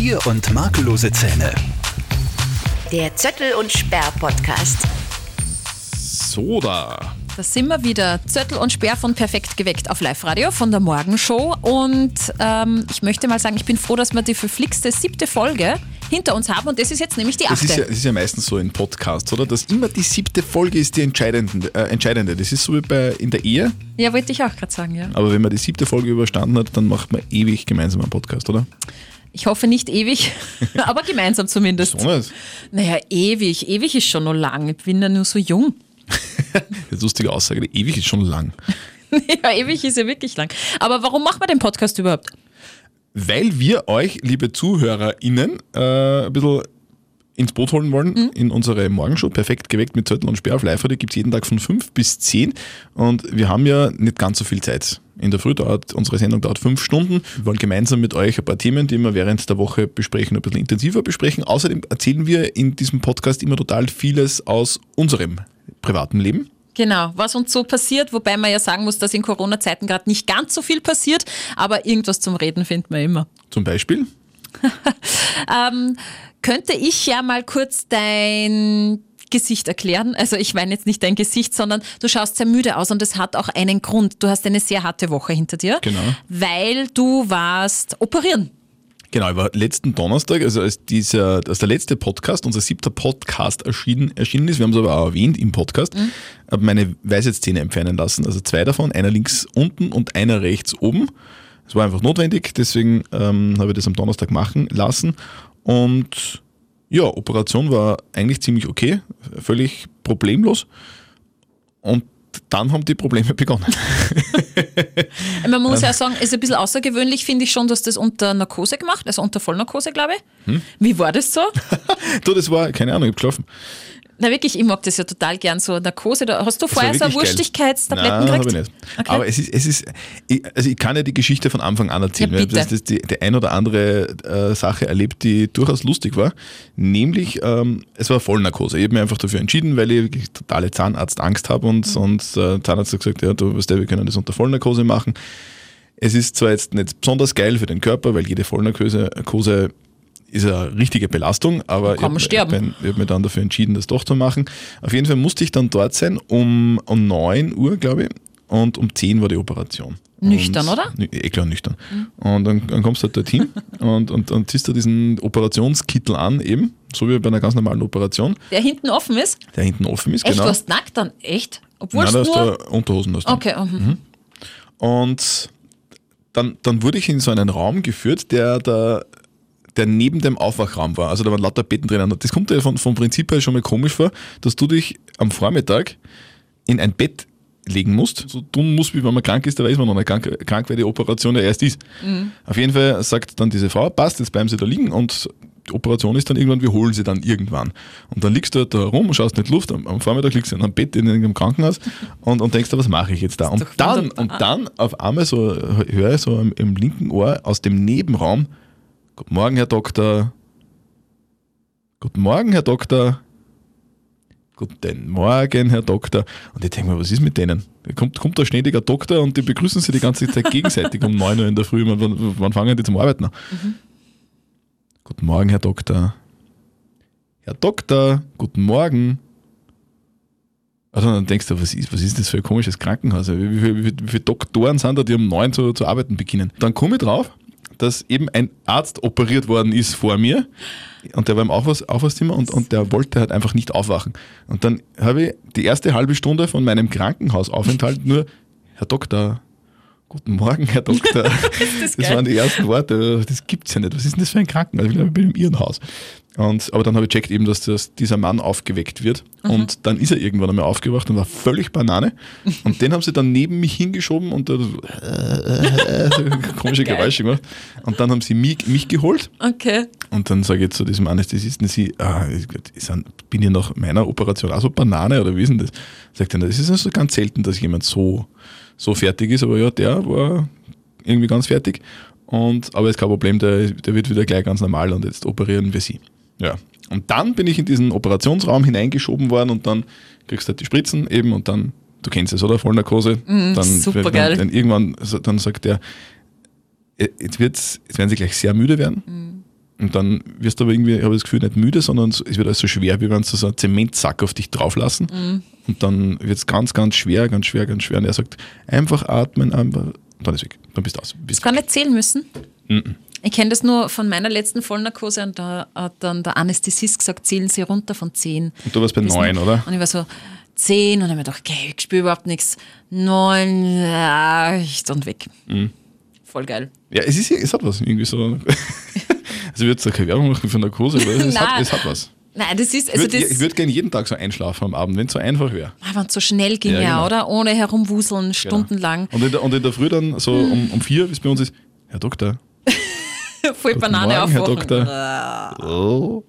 Stier- und makellose Zähne. Der Zöttel und Sperr Podcast. So da. Da sind wir wieder. Zöttel und Sperr von Perfekt geweckt auf Live-Radio von der Morgenshow. Und ähm, ich möchte mal sagen, ich bin froh, dass wir die verflixte siebte Folge hinter uns haben. Und das ist jetzt nämlich die Das achte. ist, ja, das ist ja meistens so in Podcasts, oder? Dass immer die siebte Folge ist die entscheidende. Äh, entscheidende. Das ist so wie bei in der Ehe. ja, wollte ich auch gerade sagen, ja. Aber wenn man die siebte Folge überstanden hat, dann macht man ewig gemeinsam einen Podcast, oder? Ich hoffe nicht ewig, aber gemeinsam zumindest. So nicht. Naja, ewig. Ewig ist schon noch lang. Ich bin ja nur so jung. Lustige Aussage. Ewig ist schon lang. ja, ewig ist ja wirklich lang. Aber warum machen wir den Podcast überhaupt? Weil wir euch, liebe ZuhörerInnen, äh, ein bisschen ins Boot holen wollen Mhm. in unsere Morgenshow. Perfekt geweckt mit Zettel und Sperr auf live Die gibt es jeden Tag von 5 bis 10. Und wir haben ja nicht ganz so viel Zeit. In der Früh dauert unsere Sendung dauert fünf Stunden. Wir wollen gemeinsam mit euch ein paar Themen, die wir während der Woche besprechen, ein bisschen intensiver besprechen. Außerdem erzählen wir in diesem Podcast immer total vieles aus unserem privaten Leben. Genau, was uns so passiert, wobei man ja sagen muss, dass in Corona-Zeiten gerade nicht ganz so viel passiert, aber irgendwas zum Reden findet man immer. Zum Beispiel. Ähm, könnte ich ja mal kurz dein Gesicht erklären? Also ich meine jetzt nicht dein Gesicht, sondern du schaust sehr müde aus und es hat auch einen Grund. Du hast eine sehr harte Woche hinter dir, Genau. weil du warst operieren. Genau, aber letzten Donnerstag, also als, dieser, als der letzte Podcast, unser siebter Podcast erschienen, erschienen ist, wir haben es aber auch erwähnt im Podcast, habe meine Weisheitszähne entfernen lassen. Also zwei davon, einer links unten und einer rechts oben. Es war einfach notwendig, deswegen ähm, habe ich das am Donnerstag machen lassen. Und ja, Operation war eigentlich ziemlich okay, völlig problemlos. Und dann haben die Probleme begonnen. Man muss ja sagen, es ist ein bisschen außergewöhnlich, finde ich schon, dass das unter Narkose gemacht, also unter Vollnarkose, glaube ich. Hm? Wie war das so? du, das war, keine Ahnung, ich habe geschlafen. Na wirklich, ich mag das ja total gern, so Narkose. Da hast du Das vorher so. Wurstigkeitstabletten Nein, gekriegt? ich nicht. Aber es ist, es ist, ich, also ich kann ja die Geschichte von Anfang an erzählen. Ja, bitte. habe das, die, die ein oder andere äh, Sache erlebt, die durchaus lustig war. Nämlich, ähm, es war Vollnarkose. Ich habe mich einfach dafür entschieden, weil ich wirklich totale Zahnarztangst habe und, Mhm. und äh, Zahnarzt hat gesagt, ja, du weißt ja, wir können das unter Vollnarkose machen. Es ist zwar jetzt nicht besonders geil für den Körper, weil jede Vollnarkose Narkose ist eine richtige Belastung, aber ich habe hab mich dann dafür entschieden, das doch zu machen. Auf jeden Fall musste ich dann dort sein um, um 9 Uhr, glaube ich, und um 10 war die Operation. Nüchtern, und, oder? Eh klar, nüchtern. Und dann, dann kommst du halt dorthin und, und, und ziehst du diesen Operationskittel an, eben, so wie bei einer ganz normalen Operation, Der hinten offen ist? der hinten offen ist, Echt, genau. du hast nackt dann? Echt? Obwohl Nein, da hast nur... du Unterhosen. Hast. Okay, mhm. Und dann, dann wurde ich in so einen Raum geführt, der, der, der neben dem Aufwachraum war. Also da waren lauter Betten drinnen. Das kommt dir von, vom Prinzip her schon mal komisch vor, dass du dich am Vormittag in ein Bett legen musst, so tun musst, wie wenn man krank ist, da weiß man noch nicht krank, krank weil die Operation ja erst ist. Auf jeden Fall sagt dann diese Frau, passt, jetzt bleiben Sie da liegen und die Operation ist dann irgendwann, wir holen sie dann irgendwann. Und dann liegst du da rum und schaust nicht Luft, am, am Vormittag liegst du in einem Bett in irgendeinem Krankenhaus und, und denkst, was mache ich jetzt da? Und dann, und dann auf einmal so höre ich so im, im linken Ohr aus dem Nebenraum, Guten Morgen, Herr Doktor. Guten Morgen, Herr Doktor. Guten Morgen, Herr Doktor. Und ich denke mir, was ist mit denen? Da kommt, kommt der ständiger Doktor und die begrüßen sich die ganze Zeit gegenseitig um 9 Uhr in der Früh. Wann, wann fangen die zum Arbeiten an? Guten Morgen, Herr Doktor. Herr Doktor, guten Morgen. Also dann denkst du, was ist, was ist das für ein komisches Krankenhaus? Wie, wie, wie, wie viele Doktoren sind da, die um neun zu, zu arbeiten beginnen? Dann komme ich drauf, dass eben ein Arzt operiert worden ist vor mir und der war im Aufwasch, Aufwachzimmer und, und der wollte halt einfach nicht aufwachen. Und dann habe ich die erste halbe Stunde von meinem Krankenhausaufenthalt nur, Herr Doktor, guten Morgen, Herr Doktor. das geil. waren die ersten Worte, das gibt's ja nicht. Was ist denn das für ein Krankenhaus? Ich glaube, ich bin im Irrenhaus. Und, aber dann habe ich checkt eben, dass das, dieser Mann aufgeweckt wird. Und dann ist er irgendwann einmal aufgewacht und war völlig Banane. Und den haben sie dann neben mich hingeschoben und da so komische Geil. Geräusche gemacht. Und dann haben sie mich, mich geholt. Okay. Und dann sage ich zu diesem Anästhesisten, sie, ah, ich- ich- bin ich nach meiner Operation auch so Banane oder wie ist denn das? Sagt er, "Na, das ist also ganz selten, dass jemand so, so fertig ist, aber ja, der war irgendwie ganz fertig. Und, aber ist kein Problem, der, der wird wieder gleich ganz normal und jetzt operieren wir sie. Ja. Und dann bin ich in diesen Operationsraum hineingeschoben worden und dann kriegst du halt die Spritzen eben und dann, du kennst es, oder? Vollnarkose. dann, Mhm, super dann, geil. dann irgendwann, dann sagt der, äh, jetzt, wird's, jetzt werden sie gleich sehr müde werden Und dann wirst du aber irgendwie, habe ich das Gefühl, nicht müde, sondern es wird alles so schwer, wie wenn sie so einen Zementsack auf dich drauflassen. Mhm. Und dann wird es ganz, ganz schwer, ganz schwer, ganz schwer. Und er sagt, einfach atmen, einfach. Und dann ist weg. Dann bist du aus. Bist Gar nicht zählen müssen. Ich kenne das nur von meiner letzten Vollnarkose und da hat dann der Anästhesist gesagt, zählen Sie runter von 10. Und du warst bei Bis neun, nu- oder? Und ich war so, 10 und dann habe ich mir gedacht, okay, ich spüre überhaupt nichts. 9, ja, echt und weg. Mhm. Voll geil. Ja, es, ist, es hat was. Irgendwie so. also, ich würde jetzt keine Werbung machen für Narkose, aber es, hat, es hat was. Nein, das ist, Ich also würde das, würd gerne jeden Tag so einschlafen am Abend, wenn es so einfach wäre. Ah, wenn es so schnell ging, Ja, genau. oder? Ohne herumwuseln, stundenlang. Und in, der, und in der Früh dann so um, um vier, wie es bei uns ist, Herr Doktor, Voll guten Banane Morgen, Herr aufwachen. Doktor. Oh.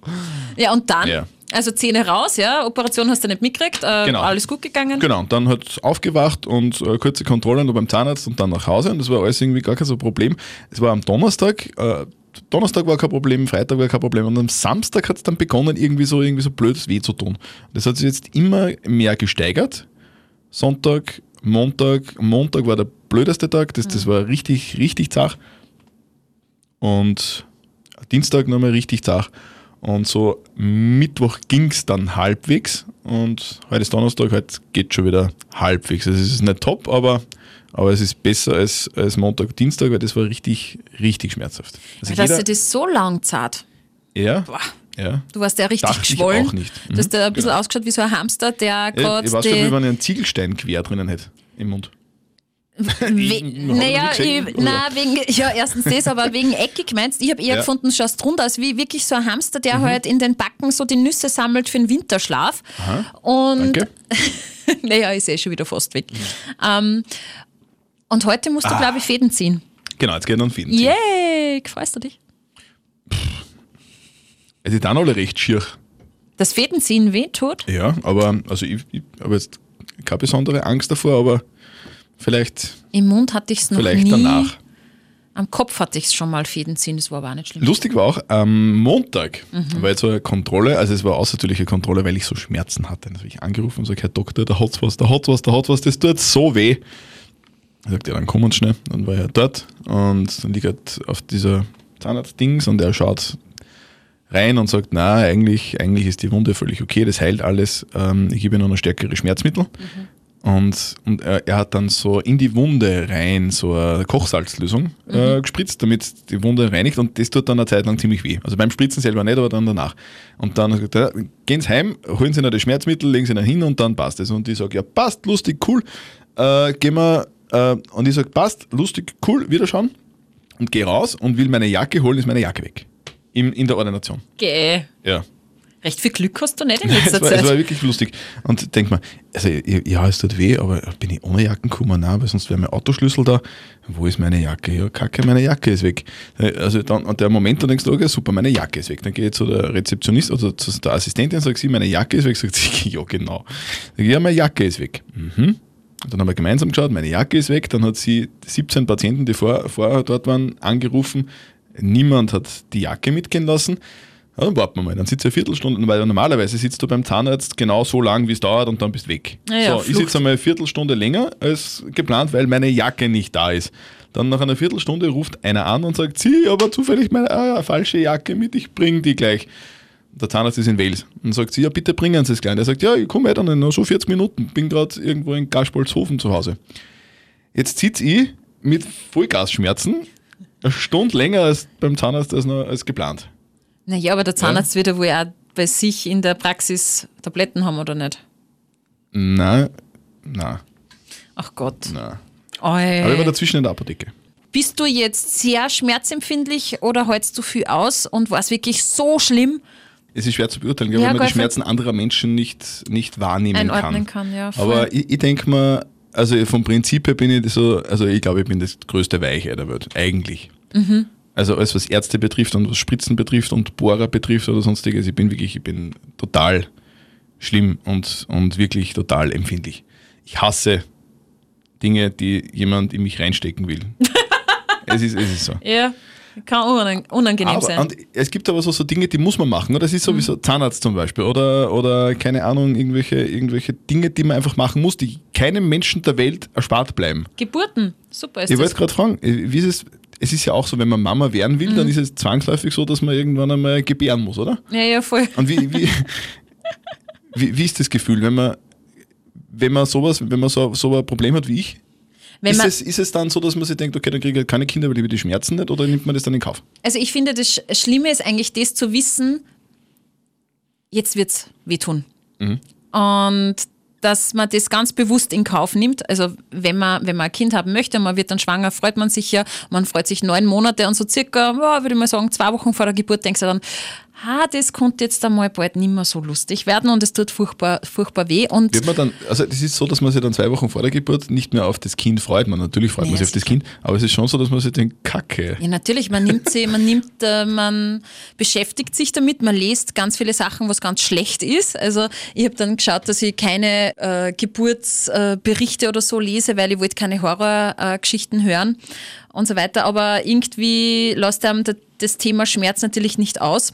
Ja, und dann, Ja. also Zähne raus, ja, Operation hast du nicht mitgekriegt, äh, Genau. alles gut gegangen. Genau, und dann hat aufgewacht und äh, kurze Kontrolle noch beim Zahnarzt und dann nach Hause und das war alles irgendwie gar kein so Problem. Es war am Donnerstag, äh, Donnerstag war kein Problem, Freitag war kein Problem und am Samstag hat es dann begonnen, irgendwie so, irgendwie so blödes weh zu tun. Das hat sich jetzt immer mehr gesteigert. Sonntag, Montag, Montag war der blödeste Tag, das, das war richtig, richtig zach. Und Dienstag nochmal richtig zach. Und so Mittwoch ging es dann halbwegs und heute ist Donnerstag, heute geht schon wieder halbwegs. Also es ist nicht top, aber, aber es ist besser als, als Montag, Dienstag, weil das war richtig, richtig schmerzhaft. Also Dass jeder, du das so lang zart. ja, Boah. ja. Du warst ja richtig Dachte ich geschwollen. auch nicht. Du hast Mhm, ja ein bisschen genau. ausgeschaut wie so ein Hamster, der ja gerade ich weiß schon, wie man einen Ziegelstein quer drinnen hätte im Mund. We naja, ich, na, wegen, ja, erstens das, aber wegen eckig meinst Ich habe eher Ja. Mhm. gefunden, du schaust runter als wie wirklich so ein Hamster, der halt in den Backen so die Nüsse sammelt für den Winterschlaf. Und Danke. naja, ist eh schon wieder fast weg. Ähm, und heute musst Ah. du, glaube ich, Fäden ziehen. Genau, jetzt geht dann Fäden. Yay! Freust du dich? Es ist dann alle recht schier. Das Fädenziehen weh tut? Ja, aber also ich, ich habe jetzt keine besondere Angst davor, aber vielleicht, Im Mund hatte ich es noch vielleicht nie. danach. Am Kopf hatte ich es schon mal Fäden ziehen, das war aber auch nicht schlimm. Lustig war auch, am Montag war jetzt so eine Kontrolle, also es war außertürliche Kontrolle, weil ich so Schmerzen hatte. Dann habe ich angerufen und gesagt, Herr Doktor, da hat's was, da hat's was, da hat's was, das tut so weh. Er sagt, ja, dann kommen wir schnell. Dann war er dort und dann liegt er auf dieser Zahnarztdings und er schaut rein und sagt, na, eigentlich, eigentlich ist die Wunde völlig okay, das heilt alles. Ähm, ich gebe Ihnen noch stärkere Schmerzmittel. Und, und er, er hat dann so in die Wunde rein so eine Kochsalzlösung äh, gespritzt, damit die Wunde reinigt und das tut dann eine Zeit lang ziemlich weh. Also beim Spritzen selber nicht, aber dann danach. Und dann er ja, gehen Sie heim, holen Sie noch das Schmerzmittel, legen Sie ihn hin und dann passt es. Und ich sage, ja passt, lustig, cool, äh, gehen wir, äh, und ich sage, passt, lustig, cool, wieder schauen und gehe raus und will meine Jacke holen, ist meine Jacke weg. Im, in der Ordination. Geh. Ja. Recht viel Glück hast du nicht in Es letzter war, es war Zeit. wirklich lustig. Und denk mal, also ja, es tut weh, aber bin ich ohne Jacken gekommen? Nein, weil sonst wäre mein Autoschlüssel da. Wo ist meine Jacke? Ja, kacke, meine Jacke ist weg. Also dann, und der Moment, da denkst du, okay, super, meine Jacke ist weg. Dann gehe ich zu der Rezeptionist oder zu der Assistentin und sage sie, meine Jacke ist weg. Sagt sie, ja, genau. Sag ich, ja, meine Jacke ist weg. Mhm. Dann haben wir gemeinsam geschaut, meine Jacke ist weg. Dann hat sie 17 Patienten, die vor, vorher dort waren, angerufen. Niemand hat die Jacke mitgehen lassen. Ja, dann warten wir mal. Dann sitzt er eine Viertelstunde, weil normalerweise sitzt du beim Zahnarzt genau so lang, wie es dauert und dann bist du weg. Ja, ja, so, ich Flucht. sitze einmal eine Viertelstunde länger als geplant, weil meine Jacke nicht da ist. Dann nach einer Viertelstunde ruft einer an und sagt, sie, aber zufällig meine ah, falsche Jacke mit, ich bringe die gleich. Der Zahnarzt ist in Wales. Und sagt sie, ja, bitte bringen Sie es gleich. Er sagt, ja, ich komme weiter, noch so 40 Minuten, bin gerade irgendwo in Gaspolzhofen zu Hause. Jetzt sitze ich mit Vollgasschmerzen eine Stunde länger als beim Zahnarzt als, noch, als geplant. Naja, aber der Zahnarzt wird ja wohl auch bei sich in der Praxis Tabletten haben, oder nicht? Nein, nein, Ach Gott. nein. Oi. Aber ich war dazwischen in der Apotheke. Bist du jetzt sehr schmerzempfindlich oder hältst du viel aus und war es wirklich so schlimm? Es ist schwer zu beurteilen, Ja, weil man die Schmerzen anderer Menschen nicht, nicht wahrnehmen Einordnen kann. kann, ja. Aber ich, ich denke mal, also vom Prinzip her bin ich so, also ich glaube, ich bin das größte Weiche der Welt, eigentlich. Mhm. Also alles, was Ärzte betrifft und was Spritzen betrifft und Bohrer betrifft oder sonstiges, ich bin wirklich, ich bin total schlimm und, und wirklich total empfindlich. Ich hasse Dinge, die jemand in mich reinstecken will. es, ist, es ist so. Ja, kann unang- unangenehm Aber, sein. und es gibt aber so, so Dinge, die muss man machen. Oder? Das ist sowieso Mhm. Zahnarzt zum Beispiel. Oder, oder keine Ahnung, irgendwelche, irgendwelche Dinge, die man einfach machen muss, die keinem Menschen der Welt erspart bleiben. Geburten, super ist Ich wollte gerade fragen, wie ist es, es ist ja auch so, wenn man Mama werden will, Mhm. dann ist es zwangsläufig so, dass man irgendwann einmal gebären muss, oder? Ja, ja, voll. Und wie, wie, wie, wie ist das Gefühl, wenn man, wenn man sowas, wenn man so, so ein Problem hat wie ich? Wenn Ist es, ist es dann so, dass man sich denkt, okay, dann kriege ich halt keine Kinder, weil ich die Schmerzen nicht, oder nimmt man das dann in Kauf? also ich finde, das Sch- Schlimme ist eigentlich das zu wissen, jetzt wird es wehtun. Und dass man das ganz bewusst in Kauf nimmt. Also wenn man, wenn man ein Kind haben möchte man wird dann schwanger, freut man sich ja. Man freut sich neun Monate und so circa, ja, würde ich mal sagen, zwei Wochen vor der Geburt denkst du dann, ah, das konnte jetzt einmal bald nicht mehr so lustig werden und es tut furchtbar, furchtbar weh. Und Wird man dann, also das ist so, dass man sich dann zwei Wochen vor der Geburt nicht mehr auf das Kind freut. Man natürlich freut Ja, man sich auf das. Kind, aber es ist schon so, dass man sich denkt, Kacke. Ja, natürlich, man nimmt sie, man nimmt, äh, man beschäftigt sich damit, man liest ganz viele Sachen, was ganz schlecht ist. Also ich habe dann geschaut, dass ich keine äh, Geburtsberichte äh, oder so lese, weil ich wollte keine Horrorgeschichten äh, hören und so weiter. Aber irgendwie lässt einem da- das Thema Schmerz natürlich nicht aus.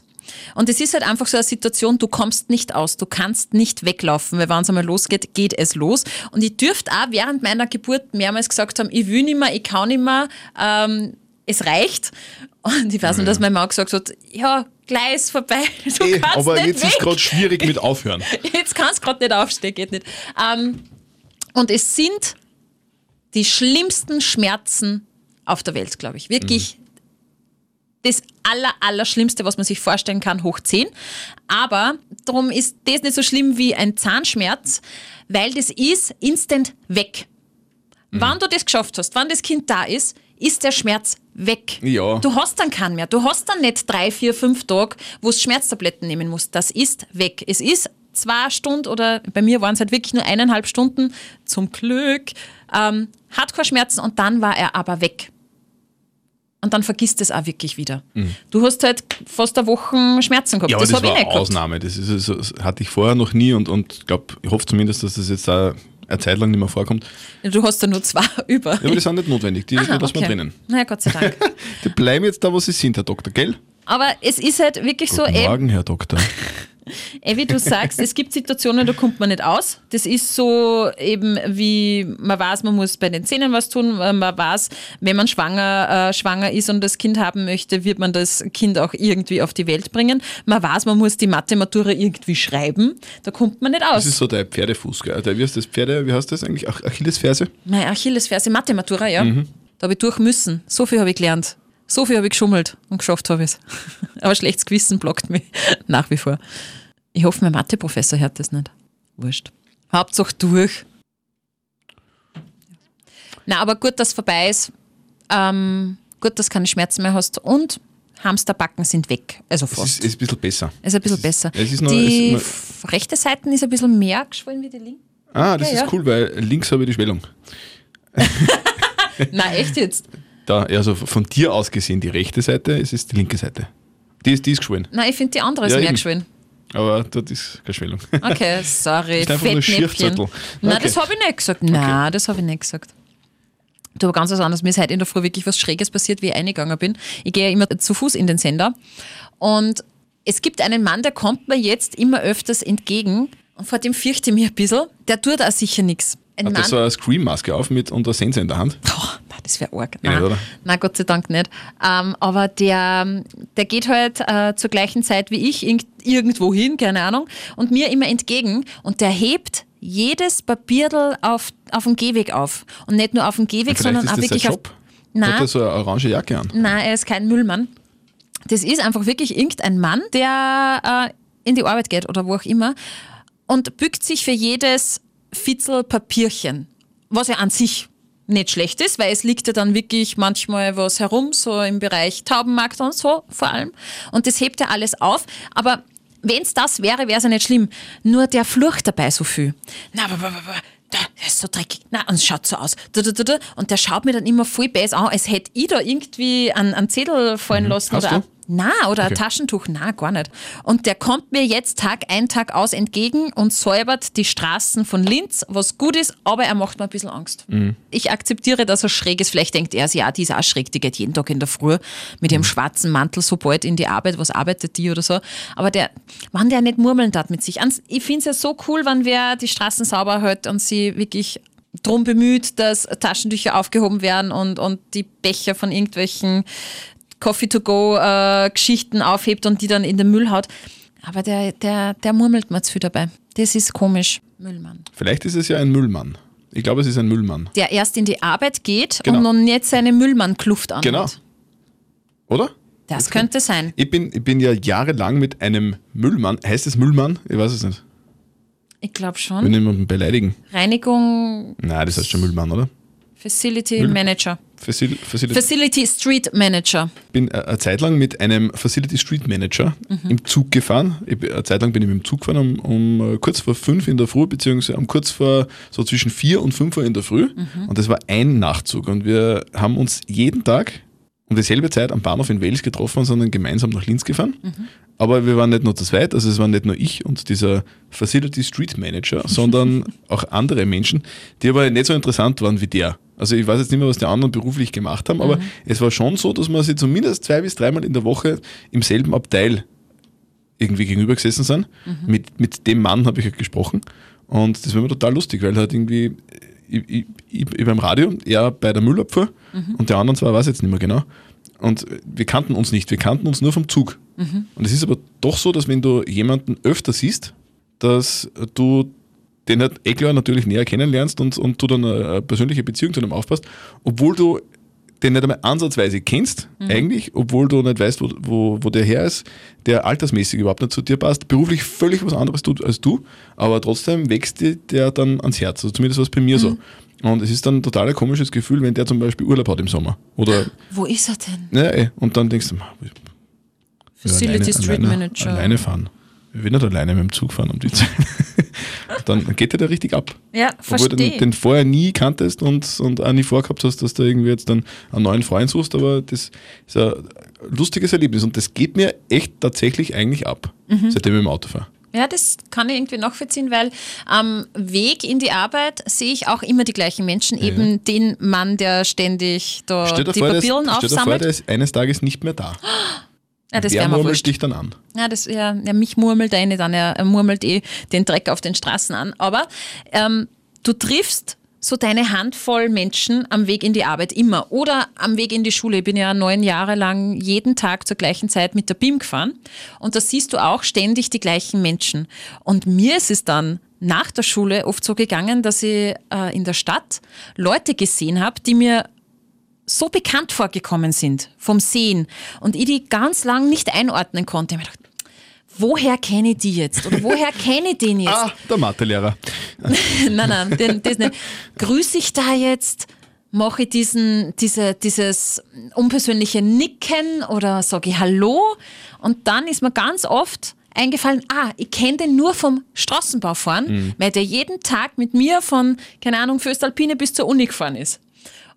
Und es ist halt einfach so eine Situation, du kommst nicht aus, du kannst nicht weglaufen, weil wenn es einmal losgeht, geht es los. Und ich dürfte auch während meiner Geburt mehrmals gesagt haben, ich will nicht mehr, ich kann nicht mehr, ähm, es reicht. Und ich weiß nur, dass meine Mama gesagt hat, ja, gleich ist vorbei, du Eh, kannst aber nicht jetzt weg. ist gerade schwierig mit Aufhören. Jetzt kannst du gerade nicht aufstehen, geht nicht. Ähm, und es sind die schlimmsten Schmerzen auf der Welt, glaube ich. Wirklich das aller, Allerschlimmste, was man sich vorstellen kann, hoch 10. Aber darum ist das nicht so schlimm wie ein Zahnschmerz, weil das ist instant weg. Wann du das geschafft hast, wann das Kind da ist, ist der Schmerz weg. Ja. Du hast dann keinen mehr. Du hast dann nicht drei, vier, fünf Tage, wo du Schmerztabletten nehmen musst. Das ist weg. Es ist zwei Stunden oder bei mir waren es halt wirklich nur eineinhalb Stunden, zum Glück, ähm, Hardcore-Schmerzen und dann war er aber weg. Und dann vergisst es auch wirklich wieder. Du hast halt fast eine Woche Schmerzen gehabt. Mhm. Ja, aber das, ich war nicht eine. Ausnahme. Das, ist, also- das hatte ich vorher noch nie und, und glaub, ich hoffe zumindest, dass das jetzt auch eine Zeit lang nicht mehr vorkommt. Du hast da nur zwei über. Ja, aber die sind nicht notwendig, die, Aha, lassen wir drinnen. Naja, Gott sei Dank. Die bleiben jetzt da, wo sie sind, Herr Doktor, gell? Aber es ist halt wirklich so, Guten Morgen, Herr Doktor. wie du sagst, es gibt Situationen, da kommt man nicht aus. Das ist so eben wie, man weiß, man muss bei den Zähnen was tun, äh, man weiß, wenn man schwanger, äh, schwanger ist und das Kind haben möchte, wird man das Kind auch irgendwie auf die Welt bringen. Man weiß, man muss die Mathematura irgendwie schreiben, da kommt man nicht aus. Das ist so der Pferdefuß, gell? Der, wie heißt das Pferde, wie heißt das eigentlich? Ach, Achillesferse? Meine Achillesferse, Mathematura, ja. Da habe ich durch müssen. So viel habe ich gelernt. So viel habe ich geschummelt und geschafft habe ich es. Aber schlechtes Gewissen blockt mich nach wie vor. Ich hoffe, mein Mathe-Professor hört das nicht. Wurscht. Hauptsache durch. Na, aber gut, dass es vorbei ist. Ähm, gut, dass du keine Schmerzen mehr hast. Und Hamsterbacken sind weg. Also Es fast. ist, ist ein bisschen besser. ist ein bisschen besser. es ist noch- die es ist f- rechte Seite ist ein bisschen mehr geschwollen wie die linke. Ah, das Ja, ist ja. cool, weil links habe ich die Schwellung. Nein, echt jetzt? Da, also von dir aus gesehen, die rechte Seite, es ist die linke Seite. Die ist, die ist geschwollen. Nein, ich finde die andere ist Ja, mehr eben. geschwollen. Aber dort ist keine Schwellung. Okay, sorry. Ist einfach nur. Schirfzettel. Nein, Okay. das habe ich nicht gesagt. Nein, das habe ich nicht gesagt. Du, aber ganz was anderes. Mir ist heute in der Früh wirklich was Schräges passiert, wie ich eingegangen bin. Ich gehe ja immer zu Fuß in den Sender. Und es gibt einen Mann, der kommt mir jetzt immer öfters entgegen. Und vor dem fürchte ich mich ein bisschen. Der tut auch sicher nichts. Ein Hat Mann. er so eine Scream-Maske auf mit und eine Sense in der Hand? Oh, nein, das wäre arg. Ja, Nein, oder? nein, Gott sei Dank nicht. Ähm, aber der, der geht halt äh, zur gleichen Zeit wie ich irgend, irgendwo hin, keine Ahnung, und mir immer entgegen. Und der hebt jedes Papierl auf, auf dem Gehweg auf. Und nicht nur auf dem Gehweg, Vielleicht sondern auch wirklich auf. Job. Hat Nein, er so eine orange Jacke an? nein, er ist kein Müllmann. Das ist einfach wirklich irgendein Mann, der äh, in die Arbeit geht oder wo auch immer und bückt sich für jedes Fitzel Papierchen, was ja an sich nicht schlecht ist, weil es liegt ja dann wirklich manchmal was herum, so im Bereich Taubenmarkt und so vor allem. Und das hebt er alles auf. Aber wenn es das wäre, wäre es ja nicht schlimm. Nur der flucht dabei so viel. Na, aber, aber, aber da, der ist so dreckig. Na, und es schaut so aus. Und der schaut mir dann immer voll bäs an, als hätte ich da irgendwie einen, einen Zettel fallen lassen. Hast oder du? Ein- na, oder ein Okay. Taschentuch, na, gar nicht. Und der kommt mir jetzt Tag ein, Tag aus entgegen und säubert die Straßen von Linz, was gut ist, aber er macht mir ein bisschen Angst. Mhm. Ich akzeptiere, dass er schräg ist. Vielleicht denkt er sich, ja, die ist auch schräg, die geht jeden Tag in der Früh mit Mhm. ihrem schwarzen Mantel so bald in die Arbeit, was arbeitet die oder so. Aber der, wann der nicht murmeln darf mit sich. Ich finde es ja so cool, wenn wer die Straßen sauber hält und sie wirklich drum bemüht, dass Taschentücher aufgehoben werden und, und die Becher von irgendwelchen Coffee-to-go-Geschichten aufhebt und die dann in den Müll haut. Aber der, der, der murmelt mir zu viel dabei. Das ist komisch. Müllmann. Vielleicht ist es ja ein Müllmann. Ich glaube, es ist ein Müllmann. Der erst in die Arbeit geht Genau. und nun jetzt seine Müllmann-Kluft anhat. Genau. Oder? Das könnte sein. Ich bin, ich bin ja jahrelang mit einem Müllmann. Heißt es Müllmann? Ich weiß es nicht. Ich glaube schon. niemanden beleidigen. Reinigung, Nein, das heißt schon Müllmann, oder? Facility Müll- Manager. Facil Facility. Facility Street Manager. bin äh, eine Zeit lang mit einem Facility Street Manager Mhm. im Zug gefahren. Ich, bin- eine Zeit lang bin ich mit dem Zug gefahren, um, um äh, kurz vor fünf in der Früh, beziehungsweise um kurz vor so zwischen vier und fünf Uhr in der Früh. Mhm. Und das war ein Nachtzug. Und wir haben uns jeden Tag um dieselbe Zeit am Bahnhof in Wales getroffen, sondern gemeinsam nach Linz gefahren. Mhm. Aber wir waren nicht nur zu zweit, also es waren nicht nur ich und dieser Facility Street Manager, sondern auch andere Menschen, die aber nicht so interessant waren wie der. Also ich weiß jetzt nicht mehr, was die anderen beruflich gemacht haben, aber es war schon so, dass wir sie zumindest zwei bis dreimal in der Woche im selben Abteil irgendwie gegenüber gesessen sind. Mit, mit dem Mann habe ich halt gesprochen. Und das war mir total lustig, weil halt irgendwie, ich, ich, ich, ich beim Radio, er bei der Müllabfuhr und der anderen zwei weiß ich jetzt nicht mehr genau. Und wir kannten uns nicht, wir kannten uns nur vom Zug. Und es ist aber doch so, dass wenn du jemanden öfter siehst, dass du den halt eh klar natürlich näher kennenlernst und, und du dann eine, persönliche Beziehung zu ihm aufpasst, obwohl du den nicht einmal ansatzweise kennst, eigentlich, obwohl du nicht weißt, wo, wo, wo der her ist, der altersmäßig überhaupt nicht zu dir passt, beruflich völlig was anderes tut als du, aber trotzdem wächst dir der dann ans Herz. Also zumindest war es bei mir so. Und es ist dann ein total komisches Gefühl, wenn der zum Beispiel Urlaub hat im Sommer. Oder, Wo ist er denn? ja, eh, und dann denkst du, "Ma, ich will Facility alleine, Street alleine, Manager. Alleine fahren. Ich will nicht alleine mit dem Zug fahren um die Zeit. dann geht der da richtig ab. Ja, Obwohl du den, verstehe. den vorher nie kanntest und, und auch nie vorgehabt hast, dass du irgendwie jetzt dann einen neuen Freund suchst, aber das ist ein lustiges Erlebnis und das geht mir echt tatsächlich eigentlich ab, Mhm. seitdem ich im Auto fahre. Ja, das kann ich irgendwie nachvollziehen, weil am Weg in die Arbeit sehe ich auch immer die gleichen Menschen. Eben den Mann, der ständig da dir die vor, der ist- Papieren dir vor, aufsammelt. der ist eines Tages nicht mehr da. ja, das Wer murmelt dich dann an? Ja, das, ja, ja, mich murmelt er nicht an, er, er murmelt eh den Dreck auf den Straßen an. Aber ähm, du triffst so deine Handvoll Menschen am Weg in die Arbeit immer oder am Weg in die Schule. Ich bin ja neun Jahre lang jeden Tag zur gleichen Zeit mit der BIM gefahren und da siehst du auch ständig die gleichen Menschen. Und mir ist es dann nach der Schule oft so gegangen, dass ich äh, in der Stadt Leute gesehen habe, die mir so bekannt vorgekommen sind vom Sehen und ich die ganz lang nicht einordnen konnte. Ich hab mir gedacht, woher kenne ich die jetzt? Oder woher kenne ich den jetzt? Ah, der Mathelehrer. nein, nein, den, das nicht. Grüße ich da jetzt? Mache ich diesen, diese, dieses unpersönliche Nicken oder sage ich Hallo? Und dann ist mir ganz oft eingefallen, ah, ich kenne den nur vom Straßenbaufahren, weil der jeden Tag mit mir von, keine Ahnung, Föstalpine bis zur Uni gefahren ist.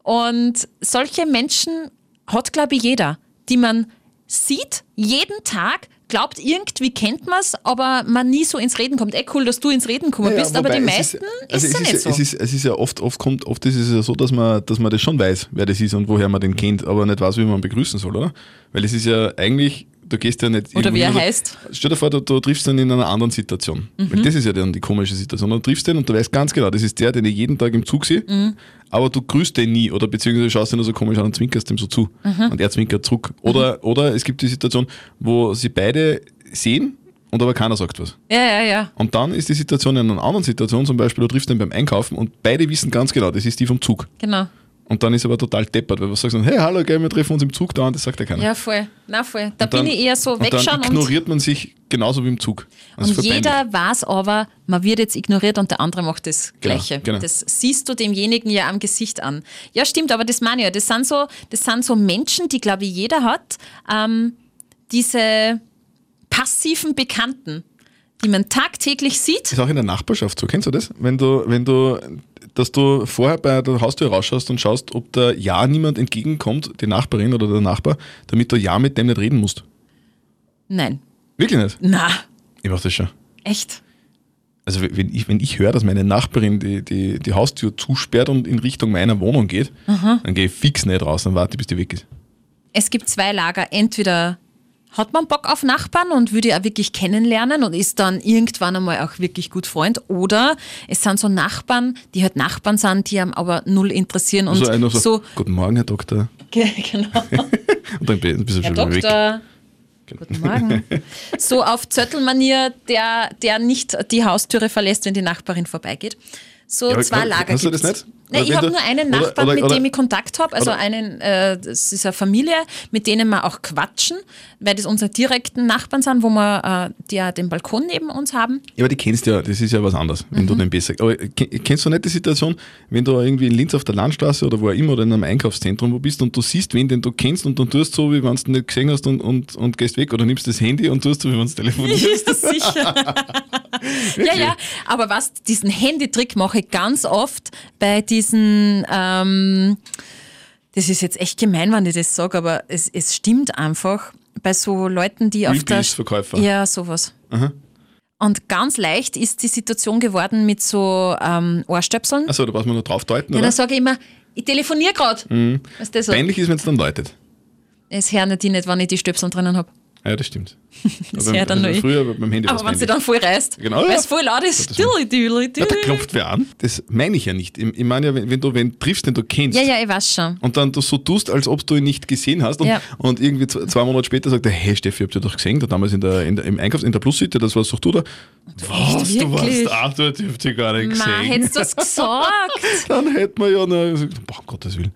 Und solche Menschen hat, glaube ich, jeder, die man sieht, jeden Tag, glaubt, irgendwie kennt man es, aber man nie so ins Reden kommt. Eh cool, dass du ins Reden gekommen bist, aber wobei die meisten ist, also es es ja nicht ist, so. Es ist, es ist ja oft, oft kommt, oft ist es ja so, dass man, dass man das schon weiß, wer das ist und woher man den kennt, aber nicht weiß, wie man begrüßen soll, oder? Weil es ist ja eigentlich, du gehst ja nicht. Oder er hin, heißt. Stell dir vor, du, du triffst ihn in einer anderen Situation. Mhm. Weil das ist ja dann die komische Situation. Du triffst den und du weißt ganz genau, das ist der, den ich jeden Tag im Zug sehe, Mhm. aber du grüßt den nie oder beziehungsweise schaust ihn nur so komisch an und zwinkerst ihm so zu. Mhm. Und er zwinkert zurück. Oder, oder es gibt die Situation, wo sie beide sehen und aber keiner sagt was. Ja, ja, ja. Und dann ist die Situation in einer anderen Situation, zum Beispiel, du triffst den beim Einkaufen und beide wissen ganz genau, das ist die vom Zug. Genau. Und dann ist er aber total deppert, weil du sagst dann, hey, hallo, gell, wir treffen uns im Zug da und das sagt ja keiner. Ja, voll. Na, voll. Da Und dann- bin ich eher so und wegschauen dann und, ignoriert man sich genauso wie im Zug. Das ist und jeder weiß aber, man wird jetzt ignoriert und der andere macht das Genau, Gleiche. genau. Das siehst du demjenigen ja am Gesicht an. Ja, stimmt, aber das meine ich ja. Das sind so, das sind so Menschen, die, glaube ich, jeder hat. Ähm, diese passiven Bekannten, die man tagtäglich sieht. ist auch in der Nachbarschaft so. Kennst du das? Wenn du, wenn du, dass du vorher bei der Haustür rausschaust und schaust, ob da ja niemand entgegenkommt, die Nachbarin oder der Nachbar, damit du ja mit dem nicht reden musst. Nein. Wirklich nicht? Na, Ich mach das schon. echt. Also wenn ich, wenn ich höre, dass meine Nachbarin die, die, die Haustür zusperrt und in Richtung meiner Wohnung geht, dann gehe ich fix nicht raus und warte, bis die weg ist. Es gibt zwei Lager. Entweder hat man Bock auf Nachbarn und würde auch wirklich kennenlernen und ist dann irgendwann einmal auch wirklich gut Freund. Oder es sind so Nachbarn, die halt Nachbarn sind, die einem aber null interessieren und so einer so, so Guten Morgen, Herr Doktor. genau. Und dann bist du Herr schon wieder weg. Doktor. Guten Morgen. So auf Zöttelmanier, der, der nicht die Haustüre verlässt, wenn die Nachbarin vorbeigeht. So Ja, zwei kann- Lager hast du das nicht? Nein, ich habe nur einen Nachbarn, oder- mit oder- dem ich Kontakt habe. Also einen, äh, das ist eine Familie, mit denen wir auch quatschen, weil das unsere direkten Nachbarn sind, wo wir äh, die ja den Balkon neben uns haben. Ja, aber die kennst du ja, das ist ja was anderes, wenn Mhm. du den besser. Aber ke- kennst du nicht die Situation, wenn du irgendwie in Linz auf der Landstraße oder wo auch immer oder in einem Einkaufszentrum wo bist und du siehst wen, den du kennst und dann tust so, wie wenn du nicht gesehen hast und, und, und gehst weg oder nimmst das Handy und tust so, wie wenn du telefonierst. Ist das sicher? ja, ja. Aber was, diesen Handytrick mache ich ganz oft bei diesen, ähm, das ist jetzt echt gemein, wenn ich das sage, aber es, es stimmt einfach, bei so Leuten, die auf der... Greenpeace-Verkäufer. Ja, sowas. Und ganz leicht ist die Situation geworden mit so ähm, Ohrstöpseln. Achso, da brauchst du nur drauf deuten, Ja, oder? dann sage ich immer, ich telefoniere gerade. Mhm. Weißt du, so. Peinlich ist, wenn es dann läutet. Es hören die nicht, wenn ich die Stöpsel drinnen habe. Ja, das stimmt. Das Aber hört dann also nur ich. früher beim Handy Aber wenn sie dann voll reißt, Genau, weil es voll laut ist. Ja, da klopft wer an. Das meine ich ja nicht. Ich, ich meine ja, wenn, wenn du wen triffst, den du kennst. Ja, ja, ich weiß schon. Und dann du so tust, als ob du ihn nicht gesehen hast. Und, Ja. und irgendwie zwei, zwei Monate später sagt er, hey Steffi, habt ihr doch gesehen, da damals in der, in der, im Einkaufs, in der Plussitte, das warst doch du da. Was, du warst dort, ich hab dich gar nicht gesehen. hättest du das gesagt? dann hätten wir ja noch gesagt, boah, um Gottes Willen.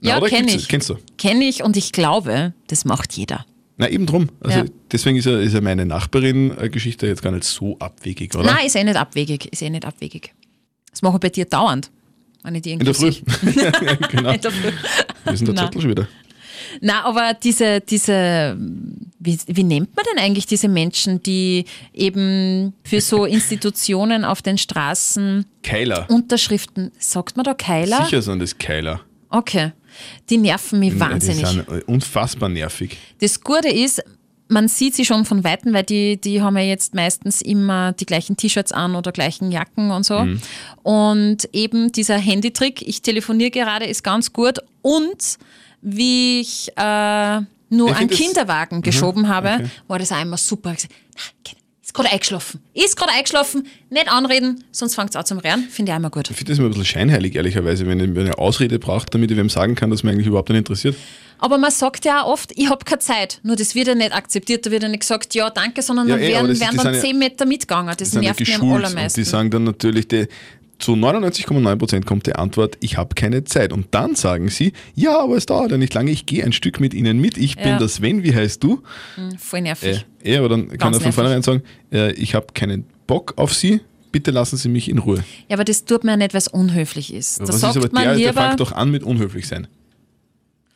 Na, Ja, oder kenn gibt's- ich. Kennst du? Kenne ich und ich glaube, das macht jeder. Na, eben drum. Also Ja. deswegen ist ja, ist ja meine Nachbarin-Geschichte jetzt gar nicht so abwegig, oder? Nein, ist eh nicht abwegig. Ist eh nicht abwegig. Das mache ich bei dir dauernd. Wenn ich die in der Früh. genau. In der Früh. Wir sind der. Zettel schon wieder. Na, aber diese, diese, wie, wie nennt man denn eigentlich diese Menschen, die eben für so Institutionen auf den Straßen Keiler. Unterschriften, sagt man da Keiler? Sicher sind das Keiler. Okay. Die nerven mich wahnsinnig. Die sind äh, unfassbar nervig. Das Gute ist, man sieht sie schon von Weitem, weil die, die haben ja jetzt meistens immer die gleichen T-Shirts an oder gleichen Jacken und so. Mhm. Und eben dieser Handytrick, ich telefoniere gerade, ist ganz gut. Und wie ich äh, nur Ich einen Kinderwagen geschoben habe, okay. war das auch immer super. "Na, Ist gerade eingeschlafen. Ist gerade eingeschlafen. Nicht anreden, sonst fängt es auch zum Rennen. Finde ich auch immer gut. Ich finde das immer ein bisschen scheinheilig, ehrlicherweise, wenn ich eine Ausrede brauche, damit ich wem sagen kann, dass mir eigentlich überhaupt nicht interessiert. Aber man sagt ja auch oft, ich habe keine Zeit. Nur das wird ja nicht akzeptiert. Da wird ja nicht gesagt, ja, danke, sondern Ja, dann eh, aber werden, das- werden dann zehn Meter mitgegangen. Das ja nervt mich am allermeisten. die sagen dann natürlich, die, zu 99,9% kommt die Antwort, ich habe keine Zeit. Und dann sagen sie, ja, aber es dauert ja nicht lange, ich gehe ein Stück mit ihnen mit, ich bin Ja. der Sven, wie heißt du? Voll Äh, nervig. eh, aber dann kann er von vornherein sagen, äh, ich habe keinen Bock auf sie, bitte lassen Sie mich in Ruhe. Ja, aber das tut man ja nicht, weil es unhöflich ist. Da Was ist sagt aber man der, der lieber, fängt doch an mit unhöflich sein.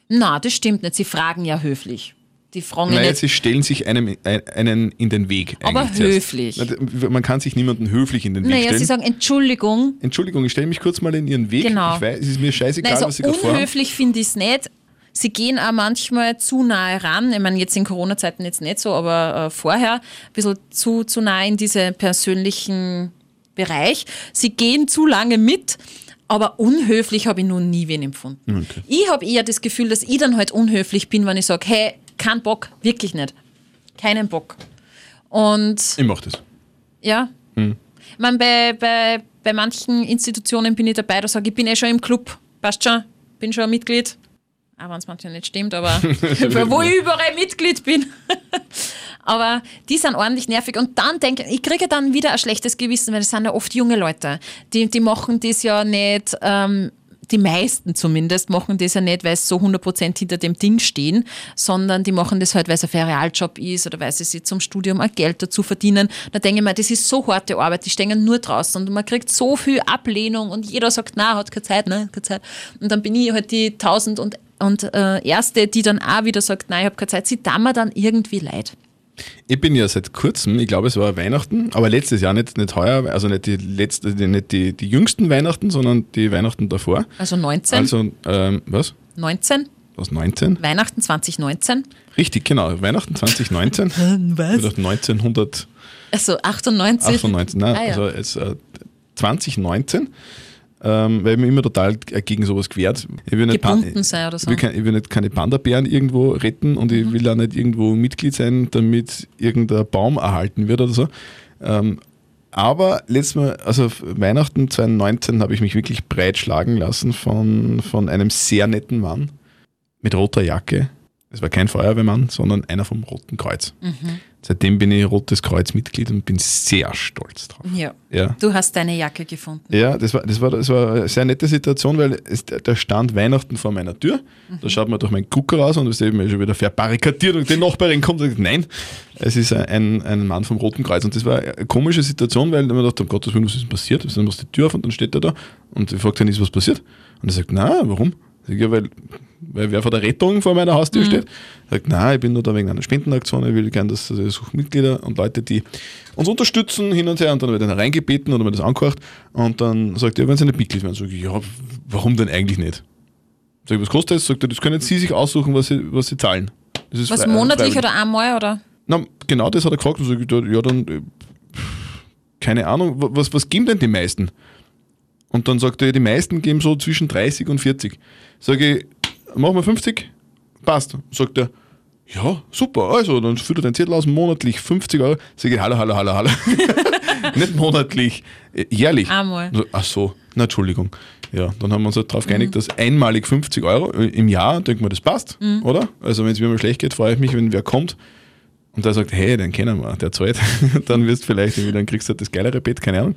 na, das stimmt nicht. Sie fragen ja höflich. Die fragen ja Nein, sie stellen sich einem, ein- einen in den Weg. Aber zuerst. höflich. D- Man kann sich niemanden höflich in den Weg Naja, stellen. sie sagen Entschuldigung. Entschuldigung, ich stelle mich kurz mal in Ihren Weg. Genau. Ich weiß, es ist mir scheißegal, was also Sie gerade unhöflich finde ich es nicht. Sie gehen auch manchmal zu nahe ran. Ich meine, jetzt in Corona-Zeiten jetzt nicht so, aber äh, vorher ein bisschen zu, zu nahe in diesen persönlichen Bereich. Sie gehen zu lange mit, aber unhöflich habe ich nun nie wen empfunden. Ich habe eher das Gefühl, dass ich dann halt unhöflich bin, wenn ich sage, hey, kein Bock, wirklich nicht. Keinen Bock. Und Ich mach das. ja. Ich meine, bei, bei, bei manchen Institutionen bin ich dabei, da sage ich, ich bin eh schon im Club. Passt schon, bin schon ein Mitglied. Auch wenn es manchmal nicht stimmt, aber wo ich überall Mitglied bin. aber die sind ordentlich nervig. Und dann denke ich, ich kriege dann wieder ein schlechtes Gewissen, weil das sind ja oft junge Leute. Die, die machen das ja nicht. Ähm, die meisten zumindest machen das ja nicht, weil sie so 100% hinter dem Ding stehen, sondern die machen das halt, weil es ein faire Realjob ist oder weil sie sich zum Studium auch Geld dazu verdienen. Da denke ich mir, das ist so harte Arbeit, die stehen nur draußen und man kriegt so viel Ablehnung und jeder sagt, na, hat keine Zeit, nein, keine Zeit. Und dann bin ich halt die tausend und, und äh, Erste, die dann auch wieder sagt, nein, ich habe keine Zeit. Sie tun mir dann irgendwie leid. Ich bin ja seit kurzem, ich glaube es war Weihnachten, aber letztes Jahr, nicht, nicht heuer, also nicht die letzte, nicht die, die jüngsten Weihnachten, sondern die Weihnachten davor. Also 19, Also, ähm, was? 19, Was, 19? Weihnachten 2019, Richtig, genau, Weihnachten 2019. Was? Oder 1998, also 98. nein, Ah, ja. also es, äh, 2019 ähm, weil ich mir immer total gegen sowas gewehrt. Ich will nicht, Pan- sein oder so. ich will, kein, ich will nicht keine Panda-Bären irgendwo retten und Mhm. ich will auch nicht irgendwo Mitglied sein, damit irgendein Baum erhalten wird oder so. Ähm, aber letztes Mal, also Weihnachten 2019, habe ich mich wirklich breitschlagen lassen von, von einem sehr netten Mann mit roter Jacke. Es war kein Feuerwehrmann, sondern einer vom Roten Kreuz. Mhm. Seitdem bin ich Rotes Kreuz Mitglied und bin sehr stolz drauf. Ja. Ja. Du hast deine Jacke gefunden. Ja, das war, das, war, das war eine sehr nette Situation, weil es, da stand Weihnachten vor meiner Tür. Da schaut man durch meinen Gucker raus und ist eben schon wieder verbarrikadiert und die Nachbarin kommt und sagt, nein, es ist ein, ein Mann vom Roten Kreuz. Und das war eine komische Situation, weil man dachte, um Gottes Willen, was ist denn passiert? Dann du die Tür auf und dann steht er da und ich frage ihn, ist was passiert? Und er sagt, na, warum? Ja, weil, weil wer vor der Rettung vor meiner Haustür steht. Er sagt, nein, ich bin nur da wegen einer Spendenaktion, ich will gerne, dass also ich suche Mitglieder und Leute, die uns unterstützen hin und her und dann wird einer reingebeten oder mir das angehört und dann sagt er, wenn sie nicht Mitglied werden, sage ich, ja, warum denn eigentlich nicht? Sag ich, was kostet das? Sagt er, das können Sie sich aussuchen, was Sie, was sie zahlen. Was frei- monatlich oder einmal oder? Na, genau das hat er gefragt und sag ich, ja, dann, äh, keine Ahnung, wa- was, was geben denn die meisten? Und dann sagt er, die meisten geben so zwischen 30 und 40. Sage ich, machen wir 50? Passt. Sagt er, ja, super, also dann füllt er den Zettel aus, monatlich 50 Euro. Sage ich, hallo, hallo, hallo, hallo. Nicht monatlich, äh, jährlich. Einmal. Ach so, na, Entschuldigung. Ja, dann haben wir uns halt darauf geeinigt, dass einmalig 50 Euro im Jahr, denken wir, das passt, oder? Also wenn es mir mal schlecht geht, freue ich mich, wenn wer kommt und der sagt, hey, den kennen wir, der zahlt, dann wirst du vielleicht irgendwie, dann kriegst du halt das geilere Bett, keine Ahnung.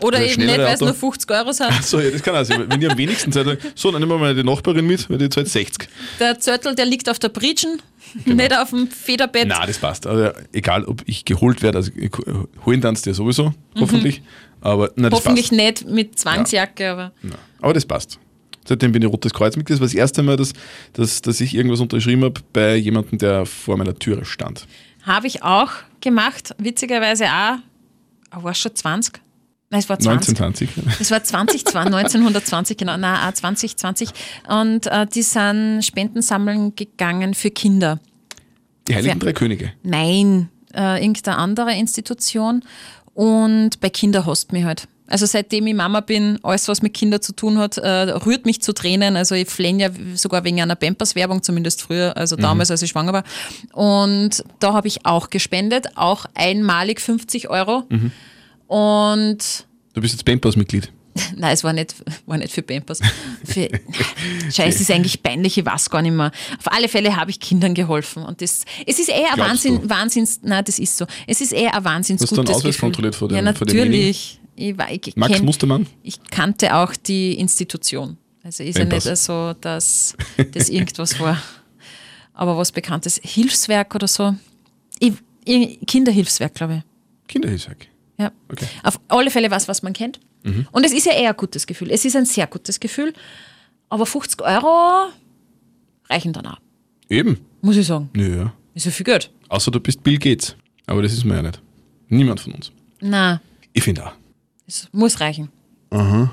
Oder eben nicht, weil es nur 50 Euro sind. Achso, ja, das kann auch sein. Wenn ihr am wenigsten seid, so, dann nehmen wir mal die Nachbarin mit, weil die zahlt 60. Der Zörtel, der liegt auf der Britschen, Genau. nicht auf dem Federbett. Na, das passt. Also, egal, ob ich geholt werde, also ich holen dann dir sowieso, hoffentlich. Aber na, das Mhm. Hoffentlich passt. nicht mit Zwangsjacke, aber Na, aber das passt. Seitdem bin ich Rotes Kreuz Mitglied. Das war das erste Mal, dass, dass, dass ich irgendwas unterschrieben habe bei jemandem, der vor meiner Türe stand. habe ich auch gemacht. Witzigerweise auch, war schon 20? Nein, es war 20. 1920. Es war 20, 1920, genau, nein, auch 2020. Und äh, die sind Spenden sammeln gegangen für Kinder. Die Heiligen Ja. Drei Könige. Nein, äh, irgendeine andere Institution. Und bei Kinderhost mich halt. Also seitdem ich Mama bin, alles was mit Kindern zu tun hat, äh, rührt mich zu Tränen. Also ich flenne ja sogar wegen einer Pampers-Werbung, zumindest früher, also damals, als ich schwanger war. Und da habe ich auch gespendet, auch einmalig 50 Euro. Und Du bist jetzt Pampers-Mitglied. Nein, es war nicht, war nicht für Pampers. Für, Scheiße, es ist eigentlich peinlich, ich weiß gar nicht mehr. Auf alle Fälle habe ich Kindern geholfen. Und das, es ist eher ein Wahnsinn, du? Wahnsinns, nein, das ist so. Es ist eher ein wahnsinns Hast du einen Ausweis Gefühl. kontrolliert vor Ja, dem- vor dem natürlich. Ich, war- ich, Max kenn- Mustermann? ich kannte auch die Institution. Also ist Pampers. ja nicht so, dass das irgendwas war. Aber was Bekanntes. Hilfswerk oder so. Ich, Kinderhilfswerk, glaube ich. Kinderhilfswerk. Ja. Okay. Auf alle Fälle was, was man kennt. Und es ist ja eher ein gutes Gefühl. Es ist ein sehr gutes Gefühl. Aber 50 Euro reichen dann auch, Eben. muss ich sagen. Nö, ja. Ist ja viel Geld. Außer du bist Bill Gates. Aber das ist mir ja nicht. Niemand von uns. Na, Ich finde auch. es muss reichen. Wenn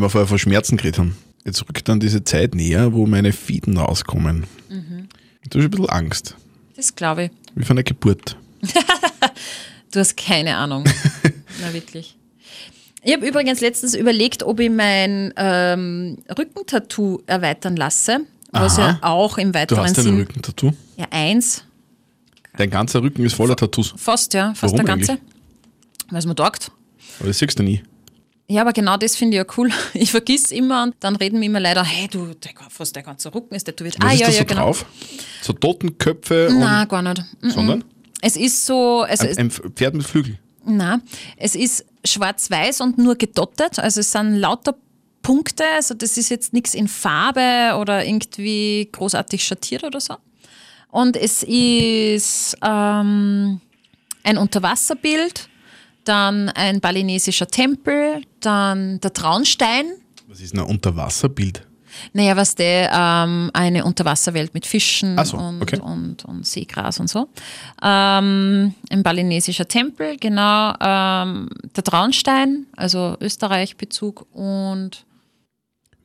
wir vorher von Schmerzen geredet haben. Jetzt rückt dann diese Zeit näher, wo meine Fieden rauskommen. Du hast ein bisschen Angst. Das glaube ich. Wie von der Geburt. Du hast keine Ahnung. Na, wirklich. Ich habe übrigens letztens überlegt, ob ich mein ähm, Rückentattoo erweitern lasse. Was Aha. ja auch im Du weiteren hast einen Sinn. Rückentattoo. Ja, eins. Dein ganzer Rücken ist voller Tattoos. Fast, ja. Fast Warum der ganze. Weil es mir taugt. Aber das siehst du nie. Ja, aber genau das finde ich ja cool. Ich vergiss immer und dann reden mir immer leider, hey, du, der, fast der ganze Rücken ist tätowiert. Was ah, ist ja, da ja, so genau. drauf? So Totenköpfe Nein, gar nicht. Sondern? Es ist so, also es, Ein, ein Pferd mit Flügel. na, es ist schwarz-weiß und nur gedottet. Also es sind lauter Punkte. Also das ist jetzt nichts in Farbe oder irgendwie großartig schattiert oder so. Und es ist ähm, ein Unterwasserbild, dann ein balinesischer Tempel, dann der Traunstein. Was ist ein Unterwasserbild? Naja, was der ähm, eine Unterwasserwelt mit Fischen so, und, okay. und, und Seegras und so. Ähm, ein balinesischer Tempel, genau. Ähm, der Traunstein, also Österreich-Bezug und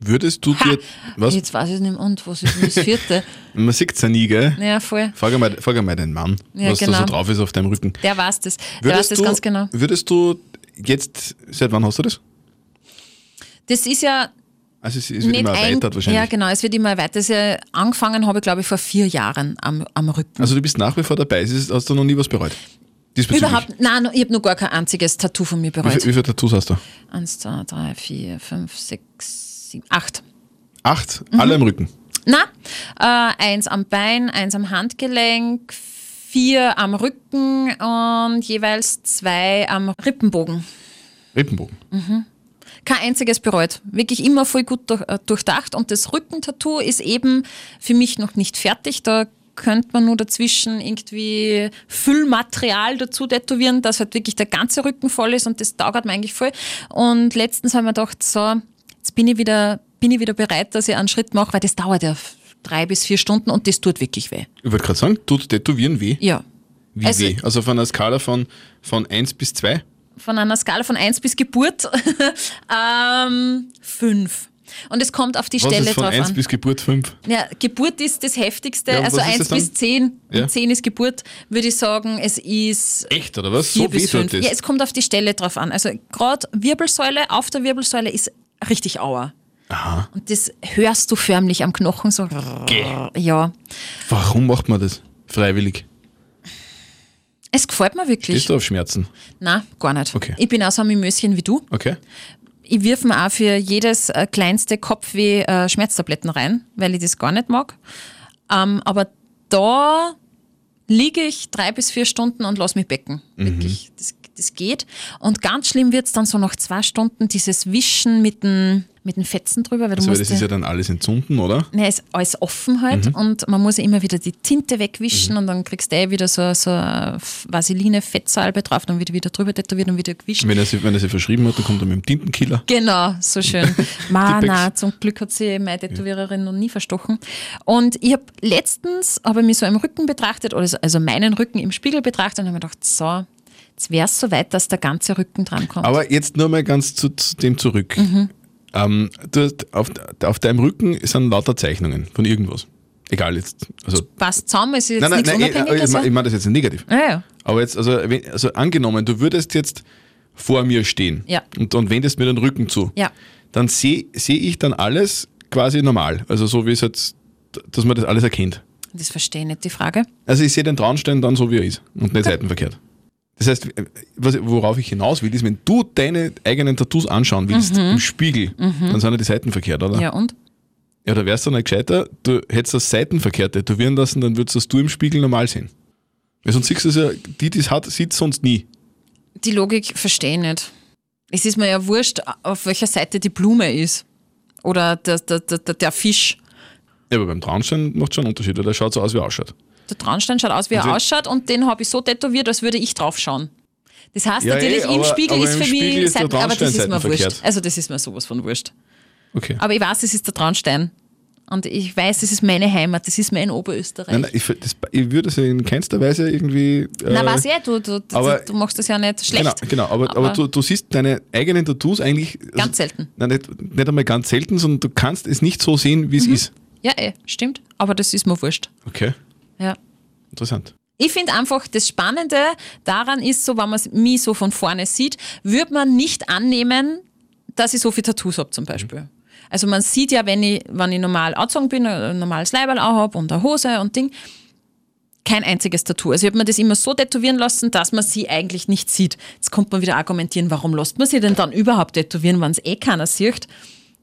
Würdest du dir. Was? jetzt weiß ich nicht mehr, und was ist denn das vierte? Man sieht es ja nie, gell? ja, voll. Frag einmal, frag einmal deinen Mann, Ja, was da genau. so drauf ist auf deinem Rücken. Der weiß das. Der weiß das du, ganz genau. Würdest du jetzt, seit wann hast du das? Das ist ja Also es, es wird immer erweitert wahrscheinlich. Ja, genau, es wird immer ist ja, angefangen habe ich, glaube ich, vor vier Jahren am, am Rücken. Also du bist nach wie vor dabei. Ist- Hast du noch nie was bereut? Überhaupt, nein, ich habe noch gar kein einziges Tattoo von mir Wie, bereut. viel, wie viele Tattoos hast du? Eins, zwei, drei, vier, fünf, sechs, sieben, acht. Acht, Mhm. alle im Rücken. Na, äh, eins am Bein, eins am Handgelenk, vier am Rücken und jeweils zwei am Rippenbogen. Rippenbogen. Kein einziges bereut. Wirklich immer voll gut äh, durchdacht. Und das Rückentattoo ist eben für mich noch nicht fertig. Da könnte man nur dazwischen irgendwie Füllmaterial dazu tätowieren, dass halt wirklich der ganze Rücken voll ist und das dauert mir eigentlich voll. Und letztens haben wir gedacht, so, jetzt bin ich wieder, bin ich wieder bereit, dass ich einen Schritt mache, weil das dauert ja drei bis vier Stunden und das tut wirklich weh. Ich wollte gerade sagen, tut Tätowieren weh? Ja. Wie Also- weh? Also von einer Skala von, von 1 bis 2? Von einer Skala von 1 bis Geburt ähm, 5. Und es kommt auf die Was Stelle ist von drauf 1 an. bis Geburt 5? Ja, Geburt ist das Heftigste, Ja, also was ist 1 das dann? bis 10. Ja. Und 10 ist Geburt, würde ich sagen, es ist Echt, oder was? 4 So bis tut 5. das? Ja, es kommt auf die Stelle drauf an. Also gerade Wirbelsäule, auf der Wirbelsäule ist richtig Auer. Aha. Und das hörst du förmlich am Knochen so. Ja, Warum macht man das? Freiwillig. Es gefällt mir wirklich. Gehst du auf Schmerzen? Nein, gar nicht. Okay. Ich bin auch so ein Mimöschen wie du. Okay. Ich wirf mir auch für jedes äh, kleinste Kopfweh äh, Schmerztabletten rein, weil ich das gar nicht mag. Ähm, aber da liege ich drei bis vier Stunden und lass mich becken. Mhm. Wirklich, das, das geht. Und ganz schlimm wird es dann so nach zwei Stunden, dieses Wischen mit den, mit den Fetzen drüber, weil du Also, musst das ist ja dann alles entzünden, oder? Ne, ist alles offen halt und man muss ja immer wieder die Tinte wegwischen und dann kriegst du eh wieder so, so Vaseline-Fettsalbe drauf, dann wird wieder drüber tätowiert und wieder gewischt. Wenn er, sie, wenn er sie verschrieben hat, dann kommt er mit dem Tintenkiller. Genau, so schön. Ma, Tippex. na, zum Glück hat sie meine Tätowiererin noch nie verstochen. Und ich habe letztens habe ich mich so im Rücken betrachtet, also meinen Rücken im Spiegel betrachtet und habe mir gedacht, so, jetzt wäre es soweit, dass der ganze Rücken drankommt. Aber jetzt nur mal ganz zu, zu dem zurück. Mhm. Ähm, du hast, auf, auf deinem Rücken sind lauter Zeichnungen von irgendwas. Egal jetzt. Also, Passt zusammen, ist jetzt nein, nein, nichts nein, ich, ich, ich meine das jetzt nicht negativ. ja, ja. Aber jetzt, also, wenn, also angenommen, du würdest jetzt vor mir stehen Ja. und, und wendest mir den Rücken zu, Ja. dann sehe seh ich dann alles quasi normal. Also so wie es jetzt, dass man das alles erkennt. Das verstehe ich nicht, die Frage. Also ich sehe den Traunstein dann so, wie er ist und nicht seitenverkehrt. Das heißt, was, worauf ich hinaus will, ist, wenn du deine eigenen Tattoos anschauen willst im Spiegel, dann sind ja die Seiten verkehrt, oder? Mhm. Ja, und? Ja, da wärst du nicht gescheiter, du hättest das seitenverkehrt tätowieren lassen, dann würdest das du im Spiegel normal sehen. Weil sonst siehst du es ja, die, die es hat, sieht sonst nie. Die Logik verstehe ich nicht. Es ist mir ja wurscht, auf welcher Seite die Blume ist. Oder der, der, der, der- der Fisch. Ja, aber beim Traunstein macht schon einen Unterschied, weil der schaut so aus, wie er ausschaut. Der Traunstein schaut aus, wie er Also- ausschaut und den habe ich so tätowiert, als würde ich drauf schauen. Das heißt Ja, natürlich, eh, im aber- Spiegel aber ist für mich ist Seiten, aber das ist mir wurscht. Also das ist mir sowas von wurscht. Okay. Aber ich weiß, es ist der Traunstein. Und ich weiß, das ist meine Heimat, das ist mein Oberösterreich. Nein, nein, ich, das, ich würde es ja in keinster Weise irgendwie. Äh, Na, weiß ich, du, du, aber- du, machst das ja nicht schlecht. Genau, genau aber, aber, du, du siehst deine eigenen Tattoos eigentlich. Ganz selten. Nein, nicht, nicht einmal ganz selten, sondern du kannst es nicht so sehen, wie es Mhm. ist. Ja, eh, stimmt. Aber das ist mir wurscht. Okay, Ja. interessant. Ich finde einfach, das Spannende daran ist so, wenn man mich so von vorne sieht, würde man nicht annehmen, dass ich so viele Tattoos habe zum Beispiel. Also man sieht ja, wenn ich, wenn ich normal angezogen bin, ein normales Leiberl auch habe und eine Hose und Ding, kein einziges Tattoo. Also ich habe mir das immer so tätowieren lassen, dass man sie eigentlich nicht sieht. Jetzt kommt man wieder argumentieren, warum lässt man sie denn dann überhaupt tätowieren, wenn es eh keiner sieht.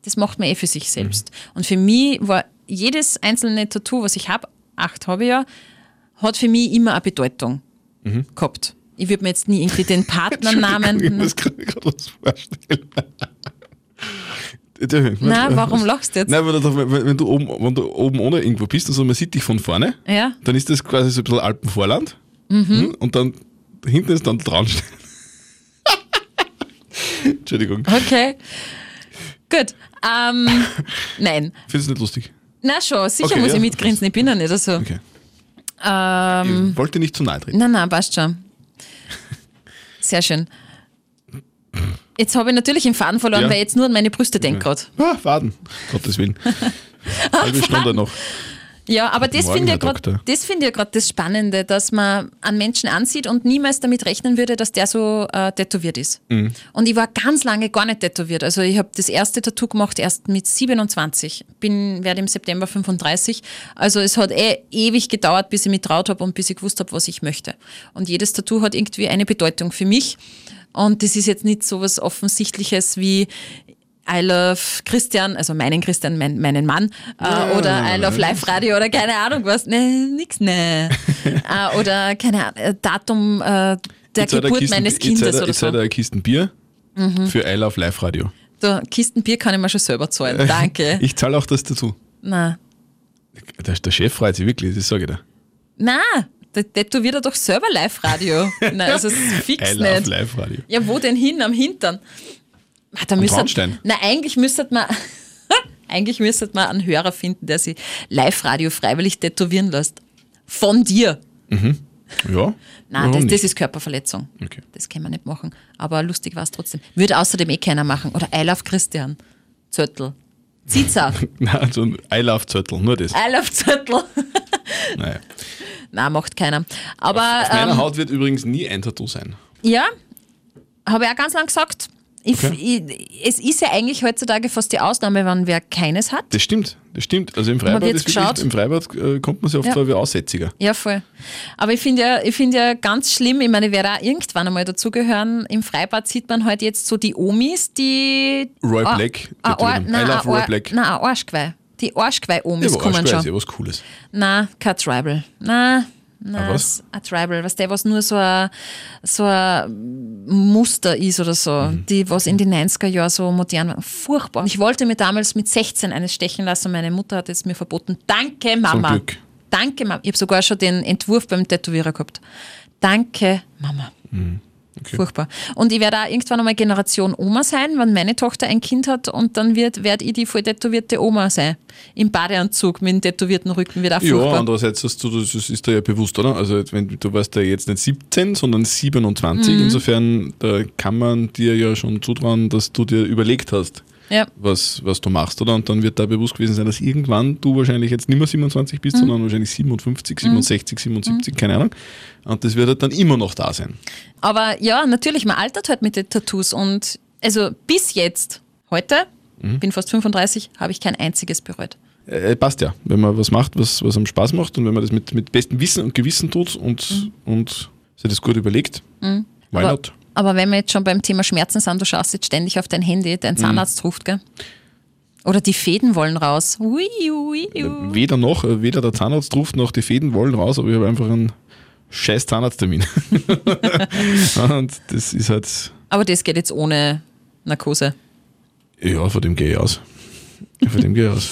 Das macht man eh für sich selbst. Und für mich war jedes einzelne Tattoo, was ich habe, acht habe ich ja, hat für mich immer eine Bedeutung gehabt. Ich würde mir jetzt nie irgendwie den Ich Partnernamen. muss gerade gerade was vorstellen. Na, warum lachst du jetzt? Nein, weil wenn, wenn, du oben, wenn du oben ohne irgendwo bist, also man sieht dich von vorne, Ja. dann ist das quasi so ein bisschen Alpenvorland mhm. und dann hinten ist dann Traunstein. Entschuldigung, Okay. Gut. Ähm, nein. findest du nicht lustig? Na schon, sicher Okay, muss ja. ich mitgrinsen, ich bin ja nicht so. Okay. Ähm, ich wollte nicht zu nahe treten. nein, nein, passt schon. Sehr schön. Jetzt habe ich natürlich den Faden verloren, Ja. weil ich jetzt nur an meine Brüste denke gerade. Ah, Waden, Gottes Willen. Halbe Stunde noch. Ja, aber das finde ich gerade das, ich grad das Spannende, dass man einen Menschen ansieht und niemals damit rechnen würde, dass der so äh, tätowiert ist. Mhm. Und ich war ganz lange gar nicht tätowiert. Also ich habe das erste Tattoo gemacht erst mit 27. Bin, werde im September 35. Also es hat eh ewig gedauert, bis ich mich traut habe und bis ich gewusst habe, was ich möchte. Und jedes Tattoo hat irgendwie eine Bedeutung für mich. Und das ist jetzt nicht so was Offensichtliches wie I love Christian, also meinen Christian, mein, meinen Mann, äh, oder I love Live Radio oder keine Ahnung was. Nee, nix, nee. äh, oder keine Ahnung, äh, Datum äh, der Jetzt Geburt Kisten- meines jetzt Kindes er- oder Jetzt so. hat er eine Kisten Bier Mhm. für I Love Live Radio. Da, Kisten Bier kann ich mir schon selber zahlen. Danke. Ich zahle auch das dazu. Na, Der, der Chef freut sich wirklich, das sage ich dir. na, da tätowiert er doch selber Live-Radio. Nein, also es ist fix I Love nicht. Live Radio. Ja, wo denn hin? Am Hintern? Ah, Da müsste, Traunstein. na, eigentlich müsste man, eigentlich müsste man einen Hörer finden, der sich Live-Radio freiwillig tätowieren lässt. Von dir. Ja? Nein, das, das ist Körperverletzung. Okay. Das kann man nicht machen. Aber lustig war es trotzdem. Würde außerdem eh keiner machen. Oder I love Christian. Zöttl. Zitza. Nein, so ein I Love Zettel, nur das. I love Zöttl. Naja. Nein, macht keiner. Aber Auf meiner ähm, Haut wird übrigens nie ein Tattoo sein. ja, habe ich auch ganz lang gesagt. Ich, Okay. ich, es ist ja eigentlich heutzutage fast die Ausnahme, wenn wer keines hat. Das stimmt, das stimmt. Also im Freibad, ist wirklich, im Freibad äh, kommt man sich oft Ja. vor wie Aussätziger. Ja, voll. Aber ich finde ja, ich find ja ganz schlimm, ich meine, ich werde auch irgendwann einmal dazugehören. Im Freibad sieht man halt jetzt so die Omis, die. Roy Ah, Black, ah, tätowieren. Ar- I nein, love Roy Black. Nein, ein Arschgeweih. Die Arschgeweih-Omis aber kommen Arschgeweih schon. ist ja was Cooles. Nein, kein Tribal. Nein, nein, was? ein Tribal, was der, was nur so ein, so ein Muster ist oder so, Mhm. die, was in den 90er Jahren so modern war. Furchtbar. Ich wollte mir damals mit 16 eines stechen lassen, meine Mutter hat es mir verboten. Danke, Mama. Glück. Danke, Mama. Ich habe sogar schon den Entwurf beim Tätowierer gehabt. Danke, Mama. Mhm. Furchtbar. Und ich werde auch irgendwann einmal Generation Oma sein, wenn meine Tochter ein Kind hat und dann wird, werde ich die voll tätowierte Oma sein. Im Badeanzug mit dem tätowierten Rücken wird auch Ja, furchtbar. andererseits hast du, das ist dir ja bewusst, oder? Also wenn du warst ja jetzt nicht 17, sondern 27. Mhm. Insofern kann man dir ja schon zutrauen, dass du dir überlegt hast, ja. was, was du machst, oder? Und dann wird da bewusst gewesen sein, dass irgendwann du wahrscheinlich jetzt nicht mehr 27 bist, sondern wahrscheinlich 57, 67, 77, keine Ahnung. Und das wird halt dann immer noch da sein. Aber ja, natürlich, man altert halt mit den Tattoos und also bis jetzt, heute, Mhm. bin fast 35, habe ich kein einziges bereut. Äh, passt ja, wenn man was macht, was, was einem Spaß macht und wenn man das mit, mit bestem Wissen und Gewissen tut und, und sich das gut überlegt, why Mhm. aber, not? Aber wenn wir jetzt schon beim Thema Schmerzen sind, du schaust jetzt ständig auf dein Handy, Mhm. dein Zahnarzt ruft, gell? Oder die Fäden wollen raus. Ui, ui, ui. Weder noch, äh, weder der Zahnarzt ruft noch die Fäden wollen raus, aber ich habe einfach einen scheiß Zahnarzttermin. und das ist halt, Aber das geht jetzt ohne Narkose. ja, von dem gehe ich aus. Von dem gehe ich aus.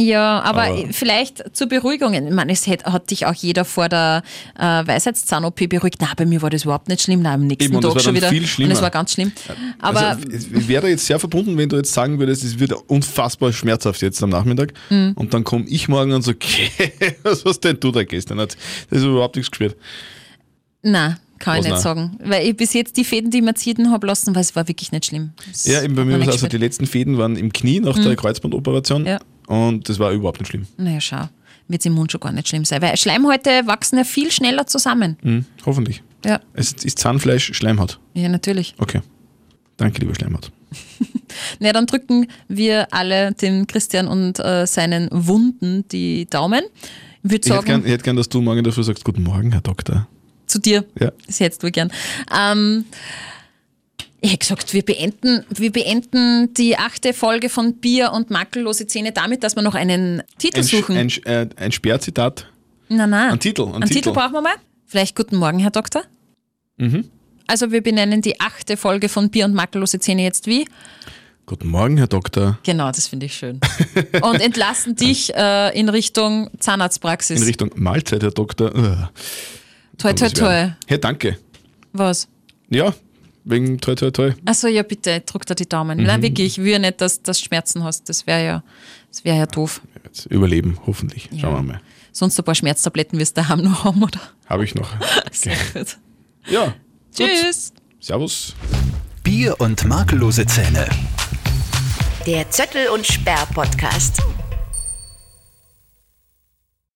Ja, aber, Aber- vielleicht zur Beruhigung. Ich meine, es hat, hat dich auch jeder vor der äh, Weisheitszahn-OP beruhigt. Nein, bei mir war das überhaupt nicht schlimm. Nein, am nächsten Eben, und das Tag war schon wieder. viel und schlimmer. es war ganz schlimm. Aber also, es wäre jetzt sehr verbunden, wenn du jetzt sagen würdest, es wird unfassbar schmerzhaft jetzt am Nachmittag. Mhm. Und dann komme ich morgen und so, okay, was hast denn du da gestern? Das ist überhaupt nichts gespürt. nein, kann ich Was nicht nein? sagen. Weil ich bis jetzt die Fäden, die ich mir ziehen habe lassen, weil es war wirklich nicht schlimm. Es Ja, eben bei mir war es also die letzten Fäden waren im Knie nach der Kreuzbandoperation. Ja. Und das war überhaupt nicht schlimm. Naja, schau. Wird es im Mund schon gar nicht schlimm sein. Weil Schleimhäute wachsen ja viel schneller zusammen. Hm, hoffentlich. Ja, Es ist Zahnfleisch, Schleimhaut. ja, natürlich. Okay. Danke, lieber Schleimhaut. Na, dann drücken wir alle dem Christian und äh, seinen Wunden die Daumen. Ich würde Ich hätte gern, ich hätte gern, dass du morgen dafür sagst, guten Morgen, Herr Doktor. zu dir. Ja. Das hättest du gern. Ähm, ich hätte gesagt, wir beenden, wir beenden die achte Folge von Bier und makellose Zähne damit, dass wir noch einen Titel Ein, suchen. ein, äh, ein Sperrzitat. nein, nein. Ein Titel, ein Einen Titel Titel. brauchen wir mal. Vielleicht Guten Morgen, Herr Doktor. Mhm. Also wir benennen die achte Folge von Bier und makellose Zähne jetzt wie? Guten Morgen, Herr Doktor. Genau, das finde ich schön. Und entlassen dich äh, in Richtung Zahnarztpraxis. In Richtung Mahlzeit, Herr Doktor. Toi, toi, toi. Hey, danke. Was? Ja, wegen toi, toi, toi. Achso, ja, bitte, drück dir die Daumen. Nein, wirklich, ich will ja nicht, dass du Schmerzen hast. Das wäre ja, das wär ja doof. Jetzt überleben, hoffentlich. Schauen Ja. wir mal. Sonst ein paar Schmerztabletten wirst du daheim noch haben, oder? Habe ich noch. Sehr gut. Ja. Gut. Tschüss. Servus. Bier und makellose Zähne. Der Zöttel und Sperr Podcast.